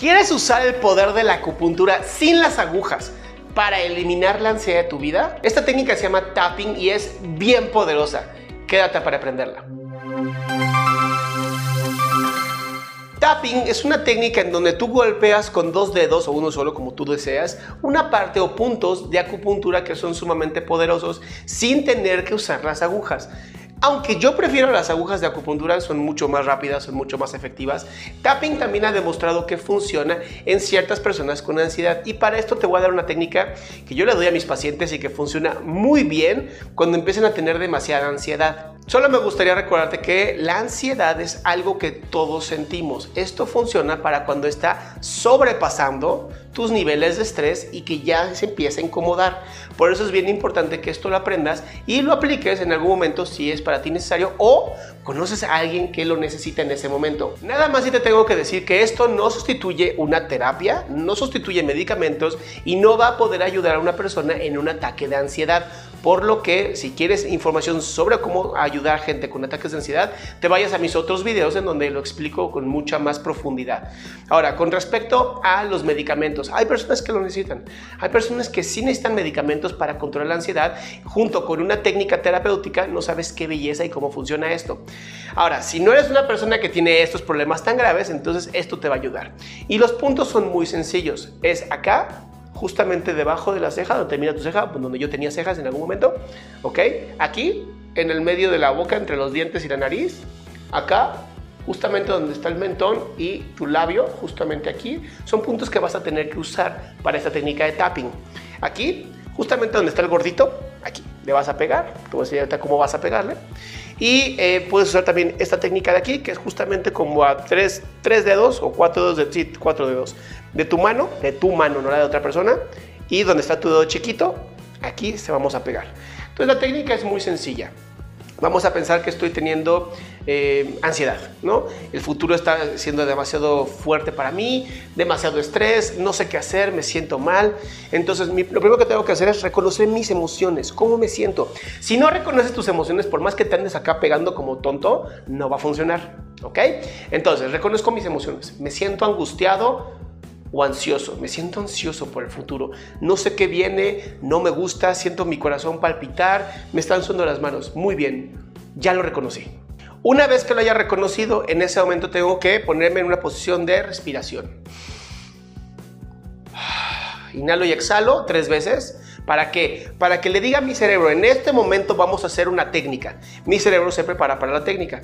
¿Quieres usar el poder de la acupuntura sin las agujas para eliminar la ansiedad de tu vida? Esta técnica se llama tapping y es bien poderosa. Quédate para aprenderla. Tapping es una técnica en donde tú golpeas con dos dedos o uno solo como tú deseas una parte o puntos de acupuntura que son sumamente poderosos sin tener que usar las agujas. Aunque yo prefiero las agujas de acupuntura, son mucho más rápidas, son mucho más efectivas. Tapping también ha demostrado que funciona en ciertas personas con ansiedad. Y para esto te voy a dar una técnica que yo le doy a mis pacientes y que funciona muy bien cuando empiezan a tener demasiada ansiedad. Solo me gustaría recordarte que la ansiedad es algo que todos sentimos. Esto funciona para cuando está sobrepasando tus niveles de estrés y que ya se empieza a incomodar. Por eso es bien importante que esto lo aprendas y lo apliques en algún momento si es para ti necesario o conoces a alguien que lo necesita en ese momento. Nada más y te tengo que decir que esto no sustituye una terapia, no sustituye medicamentos y no va a poder ayudar a una persona en un ataque de ansiedad. Por lo que si quieres información sobre cómo ayudar a gente con ataques de ansiedad, te vayas a mis otros videos en donde lo explico con mucha más profundidad. Ahora, con respecto a los medicamentos, hay personas que lo necesitan. Hay personas que sí necesitan medicamentos para controlar la ansiedad. Junto con una técnica terapéutica, no sabes qué belleza y cómo funciona esto. Ahora, si no eres una persona que tiene estos problemas tan graves, entonces esto te va a ayudar. Y los puntos son muy sencillos. Es acá, justamente debajo de la ceja, donde termina tu ceja, donde yo tenía cejas en algún momento, ¿ok? Aquí, en el medio de la boca, entre los dientes y la nariz, acá, justamente donde está el mentón y tu labio, justamente aquí, son puntos que vas a tener que usar para esta técnica de tapping. Aquí, justamente donde está el gordito, aquí, le vas a pegar, te voy cómo vas a pegarle. Y eh, puedes usar también esta técnica de aquí, que es justamente como a tres, tres dedos o cuatro dedos, de, sí, cuatro dedos de tu mano, de tu mano, no la de otra persona. Y donde está tu dedo chiquito, aquí se vamos a pegar. Entonces la técnica es muy sencilla. Vamos a pensar que estoy teniendo eh, ansiedad, ¿no? El futuro está siendo demasiado fuerte para mí, demasiado estrés, no sé qué hacer, me siento mal. Entonces, lo primero que tengo que hacer es reconocer mis emociones, cómo me siento. Si no reconoces tus emociones, por más que te andes acá pegando como tonto, no va a funcionar, ¿ok? Entonces, reconozco mis emociones. Me siento angustiado, o ansioso. Me siento ansioso por el futuro. No sé qué viene, no me gusta, siento mi corazón palpitar, me están sonando las manos. Muy bien, ya lo reconocí. Una vez que lo haya reconocido, en ese momento tengo que ponerme en una posición de respiración. Inhalo y exhalo tres veces. ¿Para qué? Para que le diga a mi cerebro, en este momento vamos a hacer una técnica. Mi cerebro se prepara para la técnica.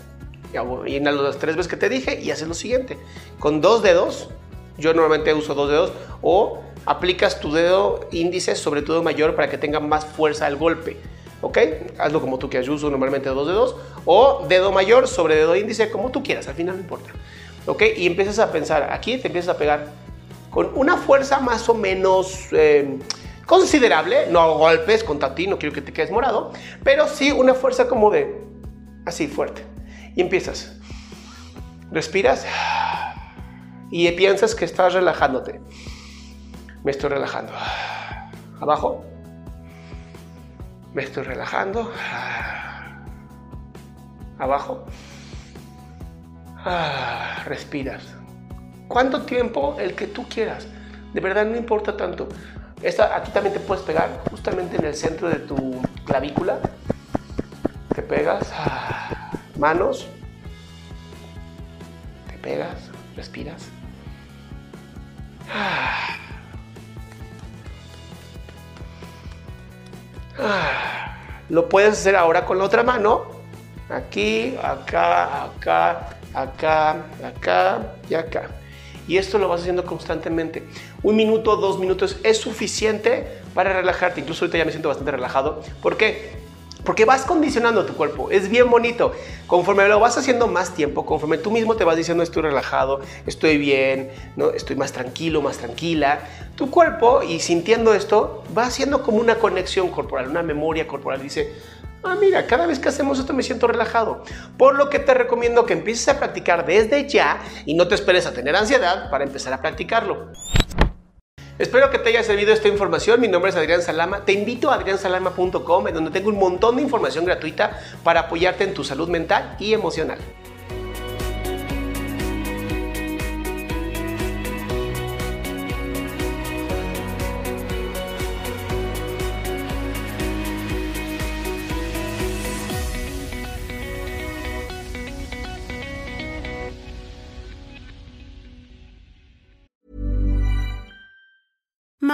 Inhalo las tres veces que te dije y haces lo siguiente. Con dos dedos yo normalmente uso dos dedos o aplicas tu dedo índice sobre tu dedo mayor para que tenga más fuerza al golpe. ¿Ok? Hazlo como tú quieras. Yo uso normalmente dos dedos o dedo mayor sobre dedo índice como tú quieras. Al final no importa. ¿Ok? Y empiezas a pensar. Aquí te empiezas a pegar con una fuerza más o menos eh, considerable. No golpes contra ti, no quiero que te quedes morado. Pero sí una fuerza como de así fuerte. Y empiezas. Respiras y piensas que estás relajándote. Me estoy relajando. Abajo. Me estoy relajando. abajo. Ah, respiras. ¿Cuánto tiempo? El que tú quieras. De verdad no importa tanto. Esta, aquí también te puedes pegar justamente en el centro de tu clavícula. Te pegas. Manos. Te pegas. Respiras. Lo puedes hacer ahora con la otra mano. Aquí, acá, acá, acá, acá y acá. Y esto lo vas haciendo constantemente. Un minuto, dos minutos es suficiente para relajarte. Incluso ahorita ya me siento bastante relajado. ¿Por qué? Porque vas condicionando tu cuerpo, es bien bonito. Conforme lo vas haciendo más tiempo, conforme tú mismo te vas diciendo estoy relajado, estoy bien, ¿no? estoy más tranquilo, más tranquila, tu cuerpo y sintiendo esto va haciendo como una conexión corporal, una memoria corporal. Dice, ah, mira, cada vez que hacemos esto me siento relajado. Por lo que te recomiendo que empieces a practicar desde ya y no te esperes a tener ansiedad para empezar a practicarlo. Espero que te haya servido esta información. Mi nombre es Adrián Salama. Te invito a adriansalama.com, en donde tengo un montón de información gratuita para apoyarte en tu salud mental y emocional.